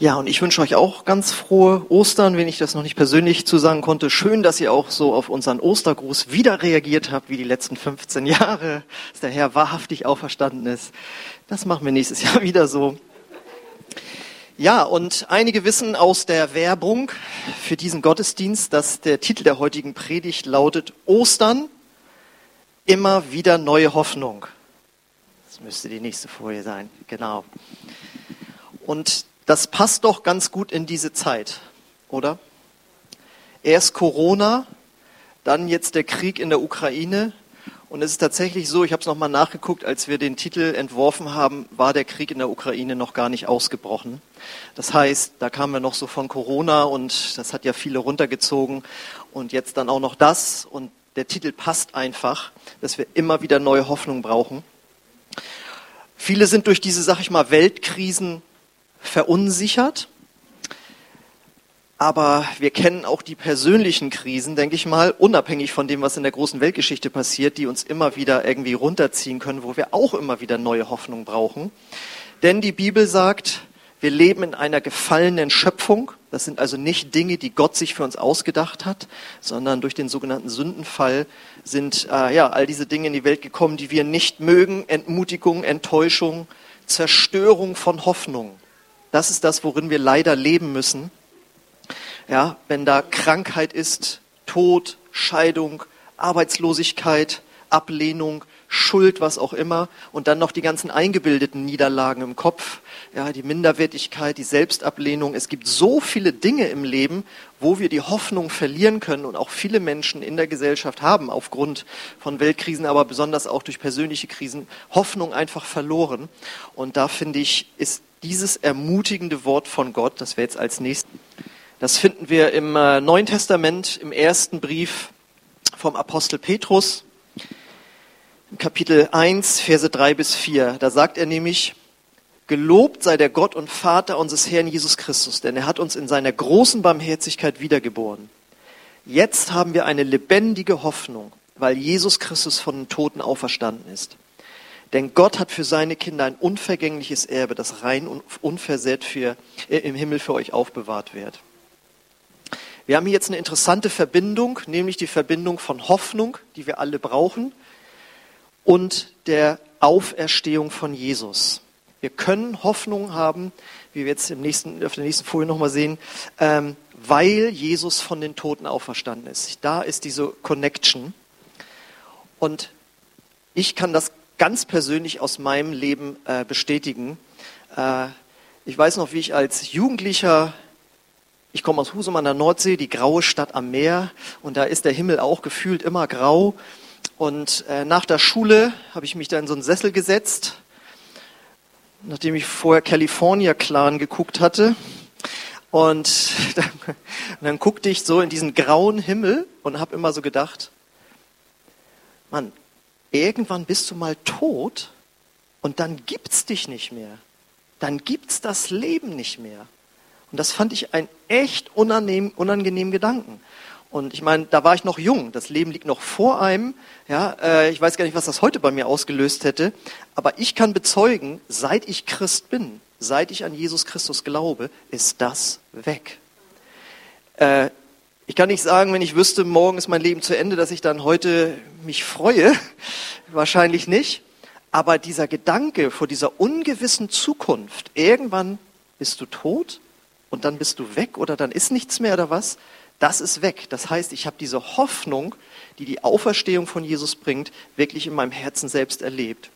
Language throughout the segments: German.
Ja, und ich wünsche euch auch ganz frohe Ostern, wenn ich das noch nicht persönlich zusagen konnte. Schön, dass ihr auch so auf unseren Ostergruß wieder reagiert habt, wie die letzten 15 Jahre, dass der Herr wahrhaftig auferstanden ist. Das machen wir nächstes Jahr wieder so. Ja, und einige wissen aus der Werbung für diesen Gottesdienst, dass der Titel der heutigen Predigt lautet Ostern, immer wieder neue Hoffnung. Das müsste die nächste Folie sein, genau. Und das passt doch ganz gut in diese Zeit, oder? Erst Corona, dann jetzt der Krieg in der Ukraine. Und es ist tatsächlich so, ich habe es nochmal nachgeguckt, als wir den Titel entworfen haben, war der Krieg in der Ukraine noch gar nicht ausgebrochen. Das heißt, da kamen wir noch so von Corona und das hat ja viele runtergezogen. Und jetzt dann auch noch das. Und der Titel passt einfach, dass wir immer wieder neue Hoffnung brauchen. Viele sind durch diese, sag ich mal, Weltkrisen verunsichert. Aber wir kennen auch die persönlichen Krisen, denke ich mal, unabhängig von dem, was in der großen Weltgeschichte passiert, die uns immer wieder irgendwie runterziehen können, wo wir auch immer wieder neue Hoffnung brauchen. Denn die Bibel sagt, wir leben in einer gefallenen Schöpfung. Das sind also nicht Dinge, die Gott sich für uns ausgedacht hat, sondern durch den sogenannten Sündenfall sind äh, ja all diese Dinge in die Welt gekommen, die wir nicht mögen: Entmutigung, Enttäuschung, Zerstörung von Hoffnung. Das ist das, worin wir leider leben müssen. Ja, wenn da Krankheit ist, Tod, Scheidung, Arbeitslosigkeit, Ablehnung, Schuld, was auch immer, und dann noch die ganzen eingebildeten Niederlagen im Kopf, ja, die Minderwertigkeit, die Selbstablehnung. Es gibt so viele Dinge im Leben, wo wir die Hoffnung verlieren können und auch viele Menschen in der Gesellschaft haben aufgrund von Weltkrisen, aber besonders auch durch persönliche Krisen Hoffnung einfach verloren. Und da finde ich, ist dieses ermutigende Wort von Gott, das wir jetzt als nächstes, das finden wir im äh, Neuen Testament, im ersten Brief vom Apostel Petrus, Kapitel 1, Verse 3 bis 4. Da sagt er nämlich, Gelobt sei der Gott und Vater unseres Herrn Jesus Christus, denn er hat uns in seiner großen Barmherzigkeit wiedergeboren. Jetzt haben wir eine lebendige Hoffnung, weil Jesus Christus von den Toten auferstanden ist. Denn Gott hat für seine Kinder ein unvergängliches Erbe, das rein und unversehrt für, äh, im Himmel für euch aufbewahrt wird. Wir haben hier jetzt eine interessante Verbindung, nämlich die Verbindung von Hoffnung, die wir alle brauchen, und der Auferstehung von Jesus. Wir können Hoffnung haben, wie wir jetzt im nächsten, auf der nächsten Folie nochmal sehen, ähm, weil Jesus von den Toten auferstanden ist. Da ist diese Connection. Und ich kann das ganz persönlich aus meinem Leben äh, bestätigen. Äh, ich weiß noch, wie ich als Jugendlicher, ich komme aus Husum an der Nordsee, die graue Stadt am Meer, und da ist der Himmel auch gefühlt immer grau. Und äh, nach der Schule habe ich mich da in so einen Sessel gesetzt, nachdem ich vorher California Clan geguckt hatte. Und dann, dann guckte ich so in diesen grauen Himmel und habe immer so gedacht, Mann, irgendwann bist du mal tot und dann gibt's dich nicht mehr. Dann gibt's das Leben nicht mehr. Und das fand ich einen echt unangenehmen, unangenehmen Gedanken. Und ich meine, da war ich noch jung. Das Leben liegt noch vor einem. Ja, äh, ich weiß gar nicht, was das heute bei mir ausgelöst hätte. Aber ich kann bezeugen, seit ich Christ bin, seit ich an Jesus Christus glaube, ist das weg. Äh, ich kann nicht sagen, wenn ich wüsste, morgen ist mein Leben zu Ende, dass ich dann heute mich freue. Wahrscheinlich nicht. Aber dieser Gedanke vor dieser ungewissen Zukunft, irgendwann bist du tot und dann bist du weg oder dann ist nichts mehr oder was, das ist weg. Das heißt, ich habe diese Hoffnung, die die Auferstehung von Jesus bringt, wirklich in meinem Herzen selbst erlebt.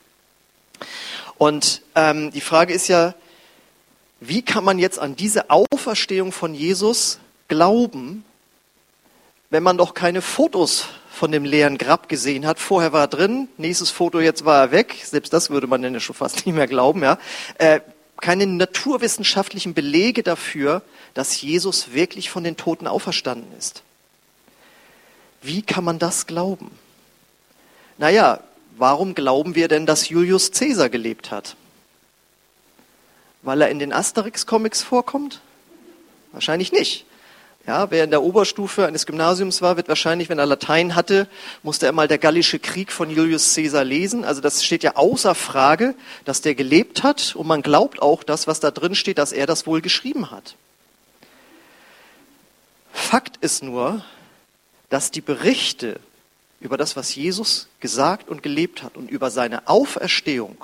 Und ähm, die Frage ist ja, wie kann man jetzt an diese Auferstehung von Jesus glauben, wenn man doch keine Fotos von dem leeren Grab gesehen hat. Vorher war er drin, nächstes Foto, jetzt war er weg. Selbst das würde man denn ja schon fast nicht mehr glauben. Ja. Äh, keine naturwissenschaftlichen Belege dafür, dass Jesus wirklich von den Toten auferstanden ist. Wie kann man das glauben? Naja, warum glauben wir denn, dass Julius Caesar gelebt hat? Weil er in den Asterix-Comics vorkommt? Wahrscheinlich nicht Ja, wer in der Oberstufe eines Gymnasiums war, wird wahrscheinlich, wenn er Latein hatte, musste er mal der Gallische Krieg von Julius Caesar lesen. Also das steht ja außer Frage, dass der gelebt hat und man glaubt auch das, was da drin steht, dass er das wohl geschrieben hat. Fakt ist nur, dass die Berichte über das, was Jesus gesagt und gelebt hat und über seine Auferstehung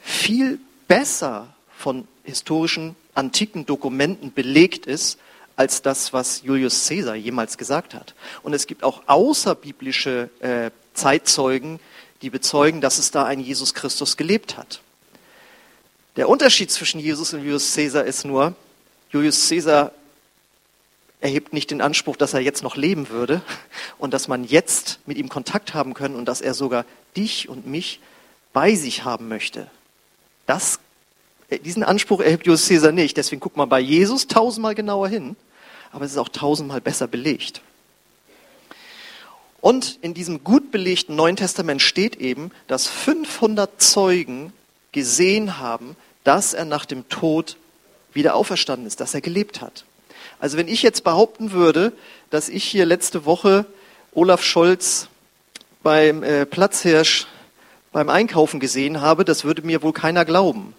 viel besser von historischen antiken Dokumenten belegt ist, als das, was Julius Caesar jemals gesagt hat. Und es gibt auch außerbiblische äh, Zeitzeugen, die bezeugen, dass es da ein Jesus Christus gelebt hat. Der Unterschied zwischen Jesus und Julius Caesar ist nur, Julius Caesar erhebt nicht den Anspruch, dass er jetzt noch leben würde und dass man jetzt mit ihm Kontakt haben kann und dass er sogar dich und mich bei sich haben möchte. Das, diesen Anspruch erhebt Julius Caesar nicht. Deswegen guckt man bei Jesus tausendmal genauer hin aber es ist auch tausendmal besser belegt. Und in diesem gut belegten Neuen Testament steht eben, dass 500 Zeugen gesehen haben, dass er nach dem Tod wieder auferstanden ist, dass er gelebt hat. Also wenn ich jetzt behaupten würde, dass ich hier letzte Woche Olaf Scholz beim äh, Platzhirsch beim Einkaufen gesehen habe, das würde mir wohl keiner glauben.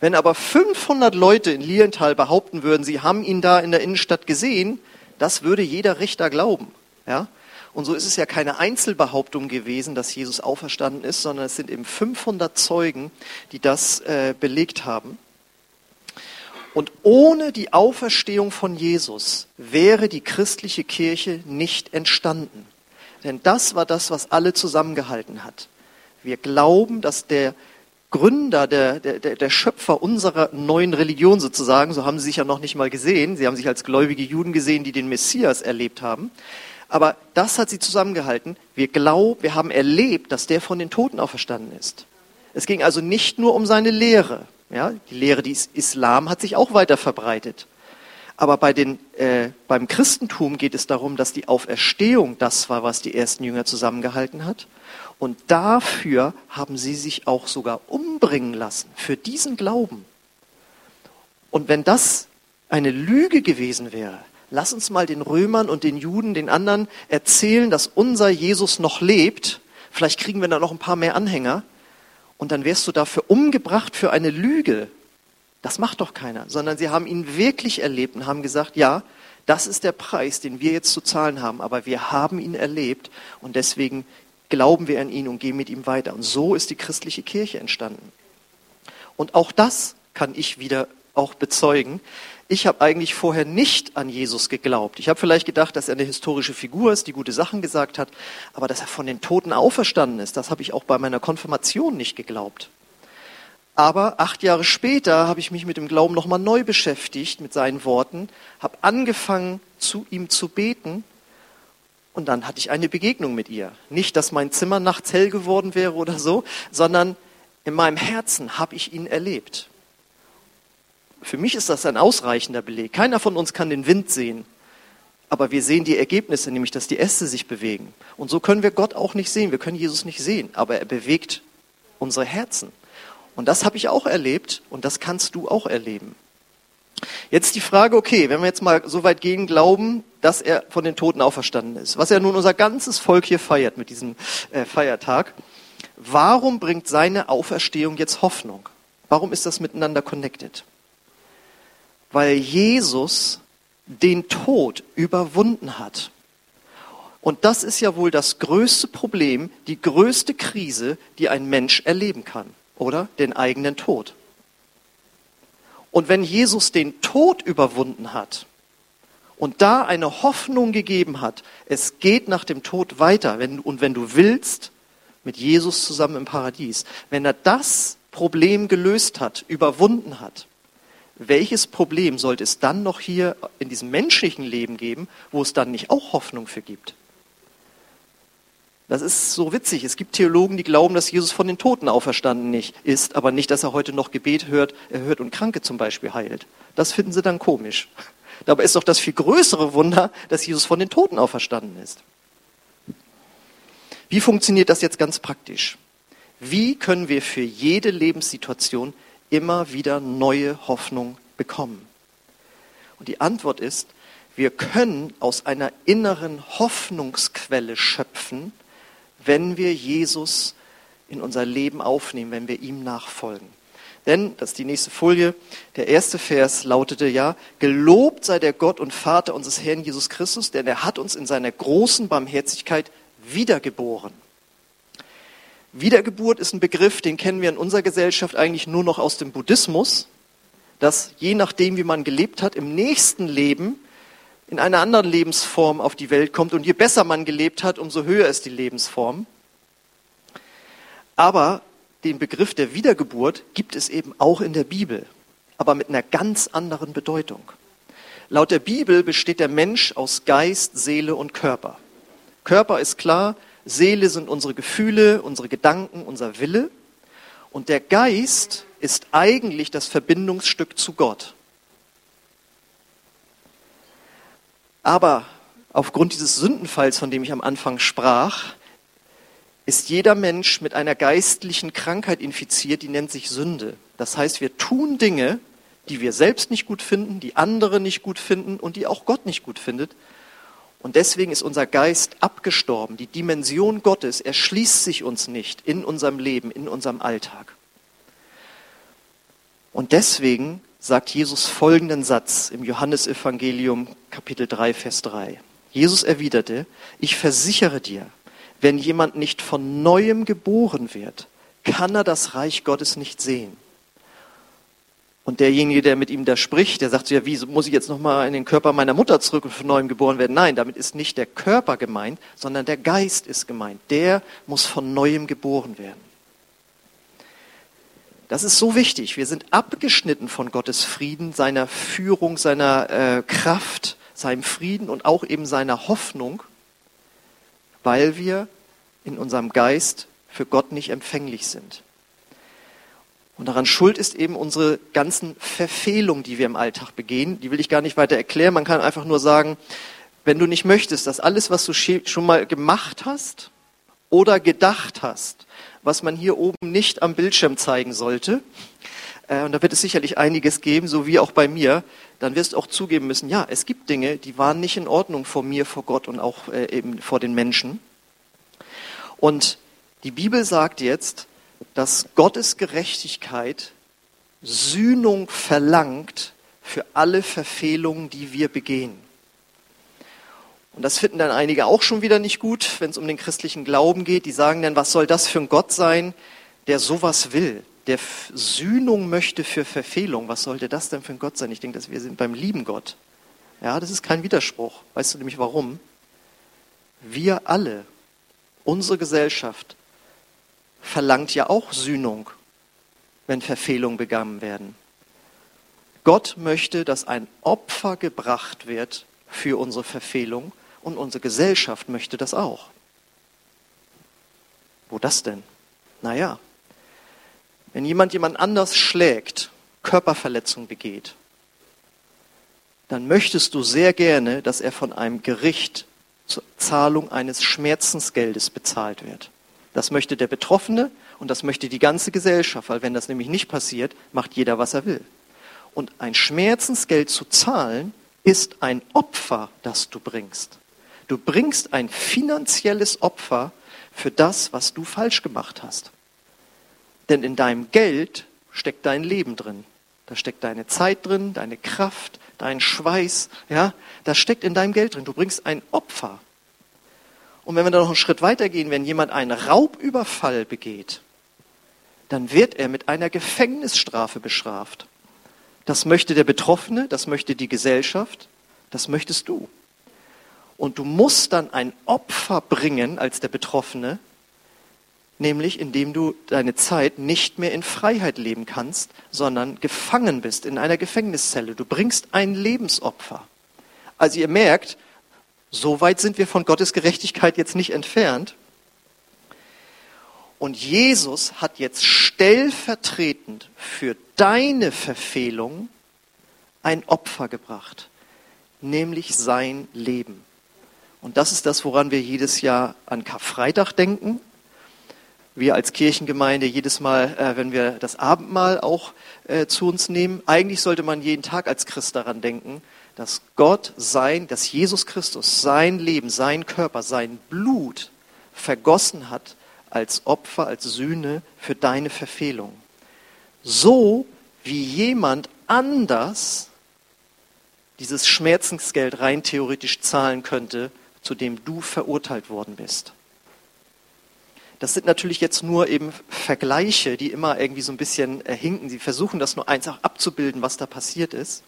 Wenn aber 500 Leute in Lienthal behaupten würden, sie haben ihn da in der Innenstadt gesehen, das würde jeder Richter glauben. Ja? Und so ist es ja keine Einzelbehauptung gewesen, dass Jesus auferstanden ist, sondern es sind eben 500 Zeugen, die das äh, belegt haben. Und ohne die Auferstehung von Jesus wäre die christliche Kirche nicht entstanden. Denn das war das, was alle zusammengehalten hat. Wir glauben, dass der Gründer, der, der, der Schöpfer unserer neuen Religion sozusagen, so haben sie sich ja noch nicht mal gesehen, sie haben sich als gläubige Juden gesehen, die den Messias erlebt haben. Aber das hat sie zusammengehalten. Wir glauben, wir haben erlebt, dass der von den Toten auferstanden ist. Es ging also nicht nur um seine Lehre. Ja, die Lehre des Islam hat sich auch weiter verbreitet. Aber bei den, äh, beim Christentum geht es darum, dass die Auferstehung das war, was die ersten Jünger zusammengehalten hat. Und dafür haben sie sich auch sogar umbringen lassen, für diesen Glauben. Und wenn das eine Lüge gewesen wäre, lass uns mal den Römern und den Juden, den anderen erzählen, dass unser Jesus noch lebt. Vielleicht kriegen wir da noch ein paar mehr Anhänger. Und dann wärst du dafür umgebracht für eine Lüge. Das macht doch keiner, sondern sie haben ihn wirklich erlebt und haben gesagt, ja, das ist der Preis, den wir jetzt zu zahlen haben, aber wir haben ihn erlebt und deswegen glauben wir an ihn und gehen mit ihm weiter. Und so ist die christliche Kirche entstanden. Und auch das kann ich wieder auch bezeugen. Ich habe eigentlich vorher nicht an Jesus geglaubt. Ich habe vielleicht gedacht, dass er eine historische Figur ist, die gute Sachen gesagt hat, aber dass er von den Toten auferstanden ist, das habe ich auch bei meiner Konfirmation nicht geglaubt. Aber acht Jahre später habe ich mich mit dem Glauben nochmal neu beschäftigt, mit seinen Worten, habe angefangen, zu ihm zu beten und dann hatte ich eine Begegnung mit ihr. Nicht, dass mein Zimmer nachts hell geworden wäre oder so, sondern in meinem Herzen habe ich ihn erlebt. Für mich ist das ein ausreichender Beleg. Keiner von uns kann den Wind sehen. Aber wir sehen die Ergebnisse, nämlich dass die Äste sich bewegen. Und so können wir Gott auch nicht sehen. Wir können Jesus nicht sehen, aber er bewegt unsere Herzen. Und das habe ich auch erlebt und das kannst du auch erleben. Jetzt die Frage, okay, wenn wir jetzt mal so weit gehen, glauben, dass er von den Toten auferstanden ist, was ja nun unser ganzes Volk hier feiert mit diesem äh, Feiertag, warum bringt seine Auferstehung jetzt Hoffnung? Warum ist das miteinander connected? Weil Jesus den Tod überwunden hat. Und das ist ja wohl das größte Problem, die größte Krise, die ein Mensch erleben kann, oder? Den eigenen Tod. Und wenn Jesus den Tod überwunden hat und da eine Hoffnung gegeben hat, es geht nach dem Tod weiter, wenn, und wenn du willst, mit Jesus zusammen im Paradies, wenn er das Problem gelöst hat, überwunden hat, welches Problem sollte es dann noch hier in diesem menschlichen Leben geben, wo es dann nicht auch Hoffnung für gibt? Das ist so witzig. Es gibt Theologen, die glauben, dass Jesus von den Toten auferstanden nicht ist, aber nicht, dass er heute noch Gebet hört, er hört und Kranke zum Beispiel heilt. Das finden sie dann komisch. Dabei ist doch das viel größere Wunder, dass Jesus von den Toten auferstanden ist. Wie funktioniert das jetzt ganz praktisch? Wie können wir für jede Lebenssituation immer wieder neue Hoffnung bekommen? Und die Antwort ist, Wir können aus einer inneren Hoffnungsquelle schöpfen, wenn wir Jesus in unser Leben aufnehmen, wenn wir ihm nachfolgen. Denn, das ist die nächste Folie, der erste Vers lautete ja, gelobt sei der Gott und Vater unseres Herrn Jesus Christus, denn er hat uns in seiner großen Barmherzigkeit wiedergeboren. Wiedergeburt ist ein Begriff, den kennen wir in unserer Gesellschaft eigentlich nur noch aus dem Buddhismus, dass je nachdem, wie man gelebt hat, im nächsten Leben in einer anderen Lebensform auf die Welt kommt. Und je besser man gelebt hat, umso höher ist die Lebensform. Aber den Begriff der Wiedergeburt gibt es eben auch in der Bibel, aber mit einer ganz anderen Bedeutung. Laut der Bibel besteht der Mensch aus Geist, Seele und Körper. Körper ist klar, Seele sind unsere Gefühle, unsere Gedanken, unser Wille. Und der Geist ist eigentlich das Verbindungsstück zu Gott. Aber aufgrund dieses Sündenfalls, von dem ich am Anfang sprach, ist jeder Mensch mit einer geistlichen Krankheit infiziert, die nennt sich Sünde. Das heißt, wir tun Dinge, die wir selbst nicht gut finden, die andere nicht gut finden und die auch Gott nicht gut findet. Und deswegen ist unser Geist abgestorben. Die Dimension Gottes erschließt sich uns nicht in unserem Leben, in unserem Alltag. Und deswegen sagt Jesus folgenden Satz im Johannesevangelium Kapitel 3, Vers 3. Jesus erwiderte, ich versichere dir, wenn jemand nicht von neuem geboren wird, kann er das Reich Gottes nicht sehen. Und derjenige, der mit ihm da spricht, der sagt so, ja, wie muss ich jetzt nochmal in den Körper meiner Mutter zurück und von neuem geboren werden? Nein, damit ist nicht der Körper gemeint, sondern der Geist ist gemeint. Der muss von neuem geboren werden. Das ist so wichtig. Wir sind abgeschnitten von Gottes Frieden, seiner Führung, seiner äh, Kraft, seinem Frieden und auch eben seiner Hoffnung, weil wir in unserem Geist für Gott nicht empfänglich sind. Und daran schuld ist eben unsere ganzen Verfehlungen, die wir im Alltag begehen. Die will ich gar nicht weiter erklären. Man kann einfach nur sagen, wenn du nicht möchtest, dass alles, was du schon mal gemacht hast oder gedacht hast, was man hier oben nicht am Bildschirm zeigen sollte, äh, und da wird es sicherlich einiges geben, so wie auch bei mir, dann wirst du auch zugeben müssen, ja, es gibt Dinge, die waren nicht in Ordnung vor mir, vor Gott und auch äh, eben vor den Menschen. Und die Bibel sagt jetzt, dass Gottes Gerechtigkeit Sühnung verlangt für alle Verfehlungen, die wir begehen. Und das finden dann einige auch schon wieder nicht gut, wenn es um den christlichen Glauben geht. Die sagen dann, was soll das für ein Gott sein, der sowas will, der Sühnung möchte für Verfehlung. Was sollte das denn für ein Gott sein? Ich denke, dass wir sind beim lieben Gott. Ja, das ist kein Widerspruch. Weißt du nämlich warum? Wir alle, unsere Gesellschaft, verlangt ja auch Sühnung, wenn Verfehlungen begangen werden. Gott möchte, dass ein Opfer gebracht wird für unsere Verfehlung und unsere Gesellschaft möchte das auch. Wo das denn? Naja, wenn jemand jemand anders schlägt, Körperverletzung begeht, dann möchtest du sehr gerne, dass er von einem Gericht zur Zahlung eines Schmerzensgeldes bezahlt wird. Das möchte der Betroffene und das möchte die ganze Gesellschaft, weil wenn das nämlich nicht passiert, macht jeder, was er will. Und ein Schmerzensgeld zu zahlen, ist ein Opfer, das du bringst. Du bringst ein finanzielles Opfer für das, was du falsch gemacht hast. Denn in deinem Geld steckt dein Leben drin. Da steckt deine Zeit drin, deine Kraft, dein Schweiß, ja, das steckt in deinem Geld drin. Du bringst ein Opfer. Und wenn wir da noch einen Schritt weitergehen, wenn jemand einen Raubüberfall begeht, dann wird er mit einer Gefängnisstrafe bestraft. Das möchte der Betroffene, das möchte die Gesellschaft, das möchtest du. Und du musst dann ein Opfer bringen als der Betroffene, nämlich indem du deine Zeit nicht mehr in Freiheit leben kannst, sondern gefangen bist in einer Gefängniszelle. Du bringst ein Lebensopfer. Also ihr merkt, so weit sind wir von Gottes Gerechtigkeit jetzt nicht entfernt. Und Jesus hat jetzt stellvertretend für deine Verfehlung ein Opfer gebracht, nämlich sein Leben. Und das ist das, woran wir jedes Jahr an Karfreitag denken. Wir als Kirchengemeinde jedes Mal, äh, wenn wir das Abendmahl auch äh, zu uns nehmen. Eigentlich sollte man jeden Tag als Christ daran denken, dass Gott sein, dass Jesus Christus sein Leben, sein Körper, sein Blut vergossen hat als Opfer, als Sühne für deine Verfehlung. So wie jemand anders dieses Schmerzensgeld rein theoretisch zahlen könnte, zu dem du verurteilt worden bist. Das sind natürlich jetzt nur eben Vergleiche, die immer irgendwie so ein bisschen hinken. Sie versuchen das nur einfach abzubilden, was da passiert ist.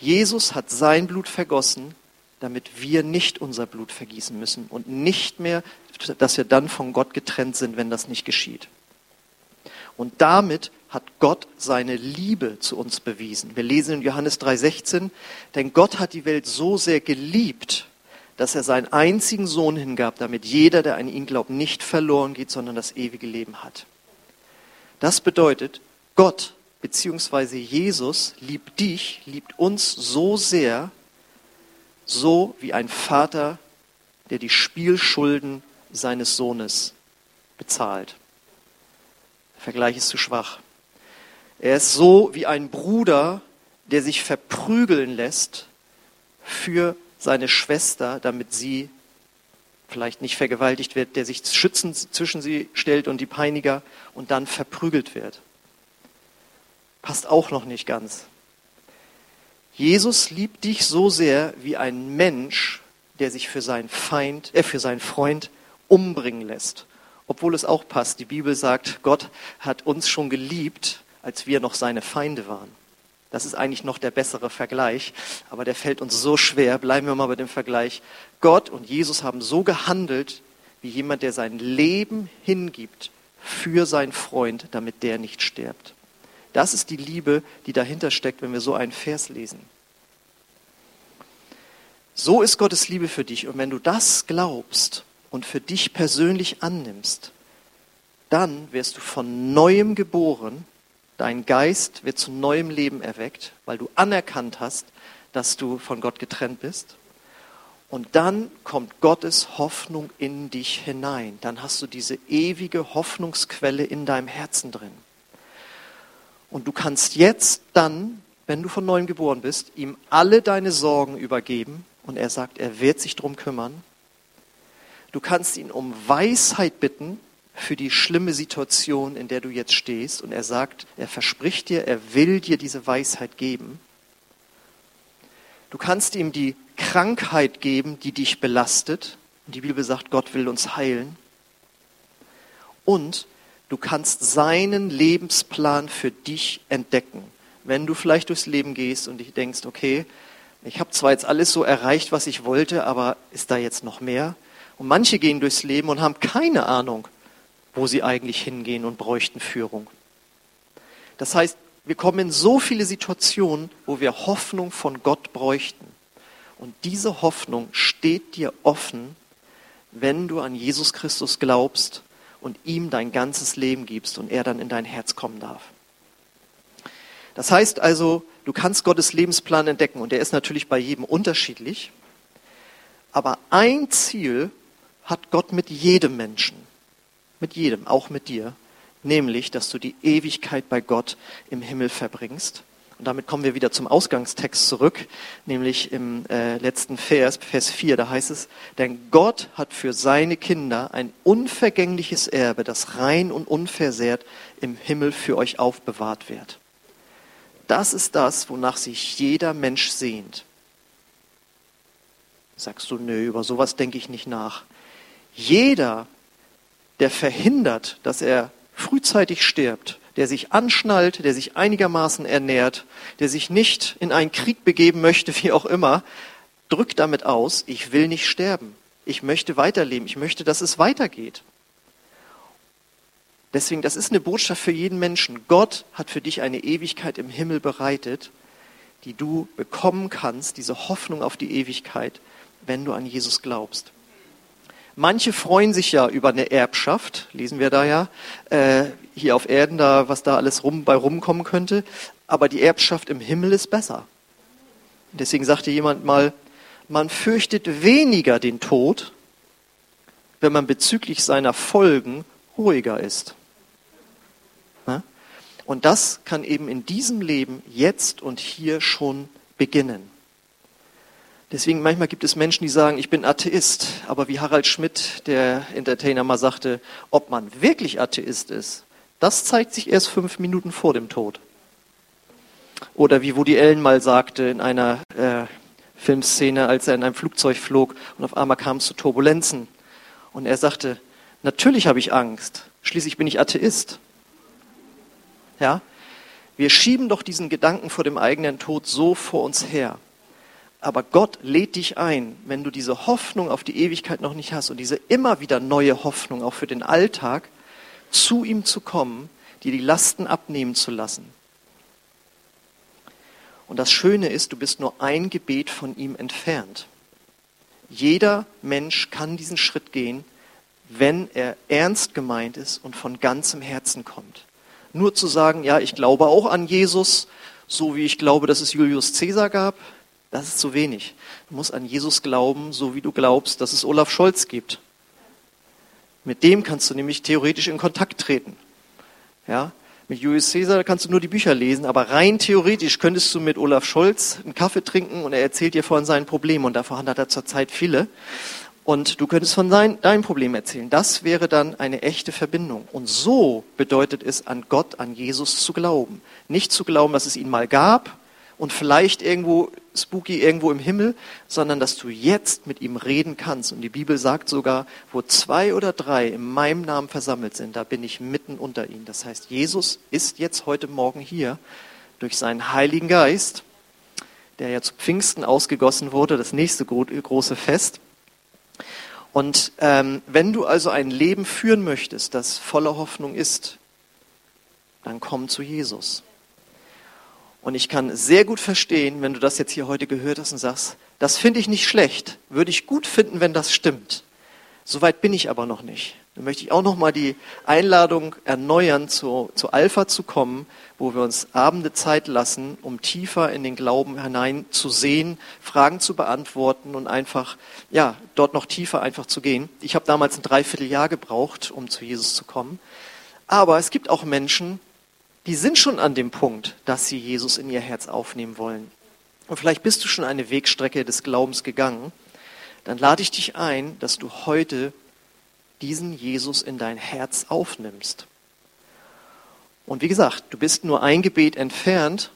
Jesus hat sein Blut vergossen, damit wir nicht unser Blut vergießen müssen und nicht mehr, dass wir dann von Gott getrennt sind, wenn das nicht geschieht. Und damit hat Gott seine Liebe zu uns bewiesen. Wir lesen in Johannes 3:16, denn Gott hat die Welt so sehr geliebt, dass er seinen einzigen Sohn hingab, damit jeder, der an ihn glaubt, nicht verloren geht, sondern das ewige Leben hat. Das bedeutet, Gott bzw. Jesus liebt dich, liebt uns so sehr, so wie ein Vater, der die Spielschulden seines Sohnes bezahlt. Der Vergleich ist zu schwach. Er ist so wie ein Bruder, der sich verprügeln lässt für seine Schwester, damit sie vielleicht nicht vergewaltigt wird, der sich schützend zwischen sie stellt und die Peiniger und dann verprügelt wird. Passt auch noch nicht ganz. Jesus liebt dich so sehr wie ein Mensch, der sich für seinen Feind, äh, für seinen Freund umbringen lässt. Obwohl es auch passt. Die Bibel sagt, Gott hat uns schon geliebt, als wir noch seine Feinde waren. Das ist eigentlich noch der bessere Vergleich, aber der fällt uns so schwer. Bleiben wir mal bei dem Vergleich. Gott und Jesus haben so gehandelt, wie jemand, der sein Leben hingibt für seinen Freund, damit der nicht stirbt. Das ist die Liebe, die dahinter steckt, wenn wir so einen Vers lesen. So ist Gottes Liebe für dich. Und wenn du das glaubst und für dich persönlich annimmst, dann wirst du von neuem geboren Dein Geist wird zu neuem Leben erweckt, weil du anerkannt hast, dass du von Gott getrennt bist. Und dann kommt Gottes Hoffnung in dich hinein. Dann hast du diese ewige Hoffnungsquelle in deinem Herzen drin. Und du kannst jetzt dann, wenn du von neuem geboren bist, ihm alle deine Sorgen übergeben. Und er sagt, er wird sich drum kümmern. Du kannst ihn um Weisheit bitten, für die schlimme Situation, in der du jetzt stehst. Und er sagt, er verspricht dir, er will dir diese Weisheit geben. Du kannst ihm die Krankheit geben, die dich belastet. Und die Bibel sagt, Gott will uns heilen. Und du kannst seinen Lebensplan für dich entdecken. Wenn du vielleicht durchs Leben gehst und dich denkst, okay, ich habe zwar jetzt alles so erreicht, was ich wollte, aber ist da jetzt noch mehr? Und manche gehen durchs Leben und haben keine Ahnung, wo sie eigentlich hingehen und bräuchten Führung. Das heißt, wir kommen in so viele Situationen, wo wir Hoffnung von Gott bräuchten. Und diese Hoffnung steht dir offen, wenn du an Jesus Christus glaubst und ihm dein ganzes Leben gibst und er dann in dein Herz kommen darf. Das heißt also, du kannst Gottes Lebensplan entdecken und der ist natürlich bei jedem unterschiedlich. Aber ein Ziel hat Gott mit jedem Menschen mit jedem, auch mit dir, nämlich, dass du die Ewigkeit bei Gott im Himmel verbringst. Und damit kommen wir wieder zum Ausgangstext zurück, nämlich im äh, letzten Vers, Vers 4, da heißt es, denn Gott hat für seine Kinder ein unvergängliches Erbe, das rein und unversehrt im Himmel für euch aufbewahrt wird. Das ist das, wonach sich jeder Mensch sehnt. Sagst du, nö, über sowas denke ich nicht nach. Jeder der verhindert, dass er frühzeitig stirbt, der sich anschnallt, der sich einigermaßen ernährt, der sich nicht in einen Krieg begeben möchte, wie auch immer, drückt damit aus, ich will nicht sterben. Ich möchte weiterleben. Ich möchte, dass es weitergeht. Deswegen, das ist eine Botschaft für jeden Menschen. Gott hat für dich eine Ewigkeit im Himmel bereitet, die du bekommen kannst, diese Hoffnung auf die Ewigkeit, wenn du an Jesus glaubst. Manche freuen sich ja über eine Erbschaft, lesen wir da ja, äh, hier auf Erden, da, was da alles rum, bei rumkommen könnte. Aber die Erbschaft im Himmel ist besser. Deswegen sagte jemand mal, man fürchtet weniger den Tod, wenn man bezüglich seiner Folgen ruhiger ist. Und das kann eben in diesem Leben jetzt und hier schon beginnen. Deswegen manchmal gibt es Menschen, die sagen, ich bin Atheist. Aber wie Harald Schmidt, der Entertainer, mal sagte, ob man wirklich Atheist ist, das zeigt sich erst fünf Minuten vor dem Tod. Oder wie Woody Allen mal sagte in einer äh, Filmszene, als er in einem Flugzeug flog und auf einmal kam es zu Turbulenzen. Und er sagte, natürlich habe ich Angst, schließlich bin ich Atheist. Ja? Wir schieben doch diesen Gedanken vor dem eigenen Tod so vor uns her. Aber Gott lädt dich ein, wenn du diese Hoffnung auf die Ewigkeit noch nicht hast und diese immer wieder neue Hoffnung auch für den Alltag, zu ihm zu kommen, dir die Lasten abnehmen zu lassen. Und das Schöne ist, du bist nur ein Gebet von ihm entfernt. Jeder Mensch kann diesen Schritt gehen, wenn er ernst gemeint ist und von ganzem Herzen kommt. Nur zu sagen, ja, ich glaube auch an Jesus, so wie ich glaube, dass es Julius Caesar gab, das ist zu wenig. Du musst an Jesus glauben, so wie du glaubst, dass es Olaf Scholz gibt. Mit dem kannst du nämlich theoretisch in Kontakt treten. Ja, mit Julius Caesar kannst du nur die Bücher lesen, aber rein theoretisch könntest du mit Olaf Scholz einen Kaffee trinken und er erzählt dir von seinen Problemen und davon hat er zurzeit viele. Und du könntest von sein, deinem Problem erzählen. Das wäre dann eine echte Verbindung. Und so bedeutet es, an Gott, an Jesus zu glauben. Nicht zu glauben, dass es ihn mal gab und vielleicht irgendwo spooky irgendwo im Himmel, sondern dass du jetzt mit ihm reden kannst. Und die Bibel sagt sogar, wo zwei oder drei in meinem Namen versammelt sind, da bin ich mitten unter ihnen. Das heißt, Jesus ist jetzt heute Morgen hier durch seinen Heiligen Geist, der ja zu Pfingsten ausgegossen wurde, das nächste große Fest. Und ähm, wenn du also ein Leben führen möchtest, das voller Hoffnung ist, dann komm zu Jesus. Und ich kann sehr gut verstehen, wenn du das jetzt hier heute gehört hast und sagst, das finde ich nicht schlecht, würde ich gut finden, wenn das stimmt. Soweit bin ich aber noch nicht. Dann möchte ich auch noch mal die Einladung erneuern, zu, zu Alpha zu kommen, wo wir uns Abende Zeit lassen, um tiefer in den Glauben hinein zu sehen, Fragen zu beantworten und einfach, ja, dort noch tiefer einfach zu gehen. Ich habe damals ein Dreivierteljahr gebraucht, um zu Jesus zu kommen. Aber es gibt auch Menschen, die sind schon an dem Punkt, dass sie Jesus in ihr Herz aufnehmen wollen. Und vielleicht bist du schon eine Wegstrecke des Glaubens gegangen. Dann lade ich dich ein, dass du heute diesen Jesus in dein Herz aufnimmst. Und wie gesagt, du bist nur ein Gebet entfernt,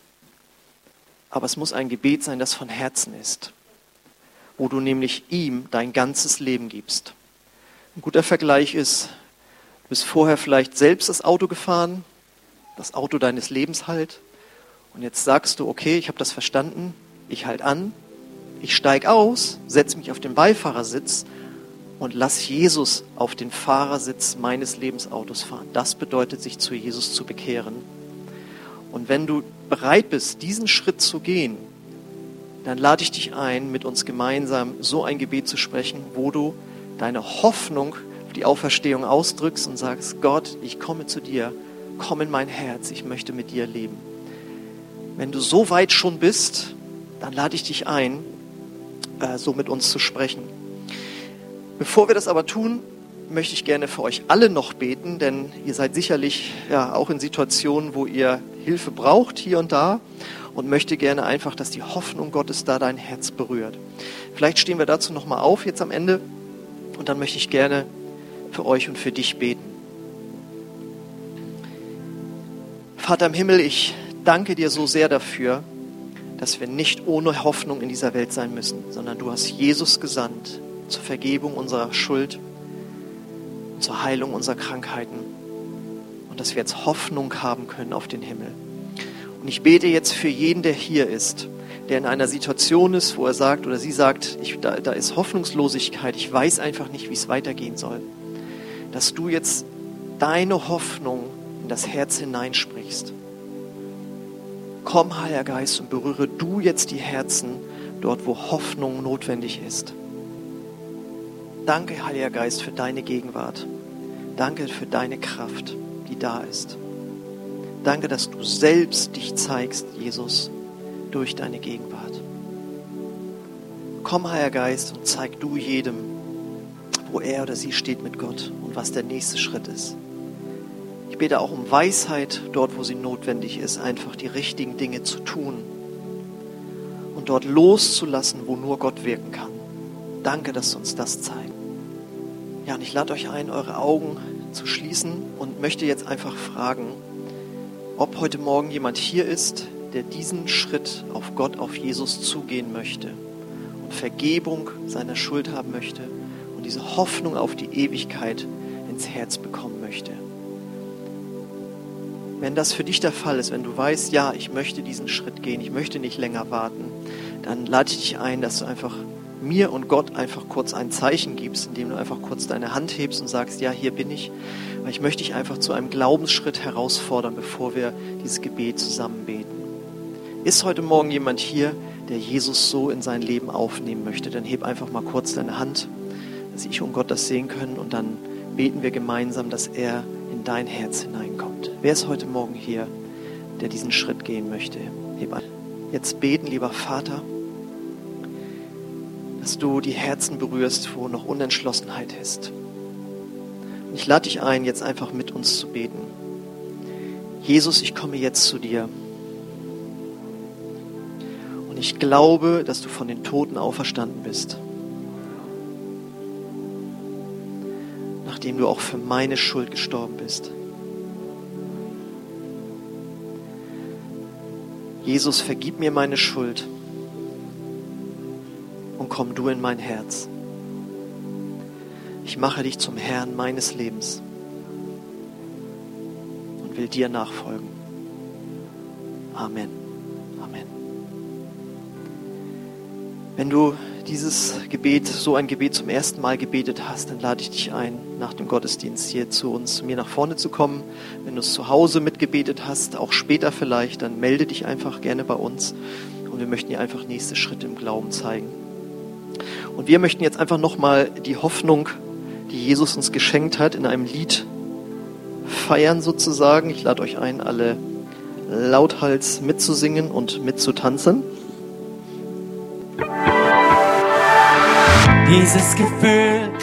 aber es muss ein Gebet sein, das von Herzen ist, wo du nämlich ihm dein ganzes Leben gibst. Ein guter Vergleich ist, du bist vorher vielleicht selbst das Auto gefahren, das Auto deines Lebens halt. Und jetzt sagst du, okay, ich habe das verstanden, ich halte an, ich steige aus, setze mich auf den Beifahrersitz und lass Jesus auf den Fahrersitz meines Lebensautos fahren. Das bedeutet, sich zu Jesus zu bekehren. Und wenn du bereit bist, diesen Schritt zu gehen, dann lade ich dich ein, mit uns gemeinsam so ein Gebet zu sprechen, wo du deine Hoffnung auf die Auferstehung ausdrückst und sagst, Gott, ich komme zu dir komm in mein Herz, ich möchte mit dir leben. Wenn du so weit schon bist, dann lade ich dich ein, äh, so mit uns zu sprechen. Bevor wir das aber tun, möchte ich gerne für euch alle noch beten, denn ihr seid sicherlich ja auch in Situationen, wo ihr Hilfe braucht hier und da und möchte gerne einfach, dass die Hoffnung Gottes da dein Herz berührt. Vielleicht stehen wir dazu noch mal auf jetzt am Ende und dann möchte ich gerne für euch und für dich beten. Vater im Himmel, ich danke dir so sehr dafür, dass wir nicht ohne Hoffnung in dieser Welt sein müssen, sondern du hast Jesus gesandt zur Vergebung unserer Schuld, zur Heilung unserer Krankheiten und dass wir jetzt Hoffnung haben können auf den Himmel. Und ich bete jetzt für jeden, der hier ist, der in einer Situation ist, wo er sagt oder sie sagt, ich, da, da ist Hoffnungslosigkeit, ich weiß einfach nicht, wie es weitergehen soll, dass du jetzt deine Hoffnung in das Herz hineinsprichst. Komm, Heiliger Geist, und berühre du jetzt die Herzen dort, wo Hoffnung notwendig ist. Danke, Heiliger Geist, für deine Gegenwart. Danke für deine Kraft, die da ist. Danke, dass du selbst dich zeigst, Jesus, durch deine Gegenwart. Komm, Heiliger Geist, und zeig du jedem, wo er oder sie steht mit Gott und was der nächste Schritt ist. Ich bete auch um Weisheit dort, wo sie notwendig ist, einfach die richtigen Dinge zu tun. und dort loszulassen, wo nur Gott wirken kann. Danke, dass du uns das zeigst. Ja, und ich lade euch ein, eure Augen zu schließen und möchte jetzt einfach fragen, ob heute Morgen jemand hier ist, der diesen Schritt auf Gott, auf Jesus zugehen möchte und Vergebung seiner Schuld haben möchte und diese Hoffnung auf die Ewigkeit ins Herz bekommen möchte. Wenn das für dich der Fall ist, wenn du weißt, ja, ich möchte diesen Schritt gehen, ich möchte nicht länger warten, dann lade ich dich ein, dass du einfach mir und Gott einfach kurz ein Zeichen gibst, indem du einfach kurz deine Hand hebst und sagst, ja, hier bin ich. Weil ich möchte dich einfach zu einem Glaubensschritt herausfordern, bevor wir dieses Gebet zusammen beten. Ist heute Morgen jemand hier, der Jesus so in sein Leben aufnehmen möchte? Dann heb einfach mal kurz deine Hand, dass ich und Gott das sehen können und dann beten wir gemeinsam, dass er in dein Herz hineinkommt. Wer ist heute Morgen hier, der diesen Schritt gehen möchte? Jetzt beten, lieber Vater dass du die Herzen berührst, wo noch Unentschlossenheit ist. Und ich lade dich ein, jetzt einfach mit uns zu beten. Jesus, ich komme jetzt zu dir. Und ich glaube, dass du von den Toten auferstanden bist. Nachdem du auch für meine Schuld gestorben bist. Jesus, vergib mir meine Schuld und komm du in mein Herz. Ich mache dich zum Herrn meines Lebens und will dir nachfolgen. Amen. Amen. Wenn du dieses Gebet, so ein Gebet zum ersten Mal gebetet hast, dann lade ich dich ein, nach dem Gottesdienst hier zu uns, zu mir nach vorne zu kommen. Wenn du es zu Hause mitgebetet hast, auch später vielleicht, dann melde dich einfach gerne bei uns und wir möchten dir einfach nächste Schritte im Glauben zeigen. Und wir möchten jetzt einfach nochmal die Hoffnung, die Jesus uns geschenkt hat, in einem Lied feiern sozusagen. Ich lade euch ein, alle lauthals mitzusingen und mitzutanzen. Dieses Gefühl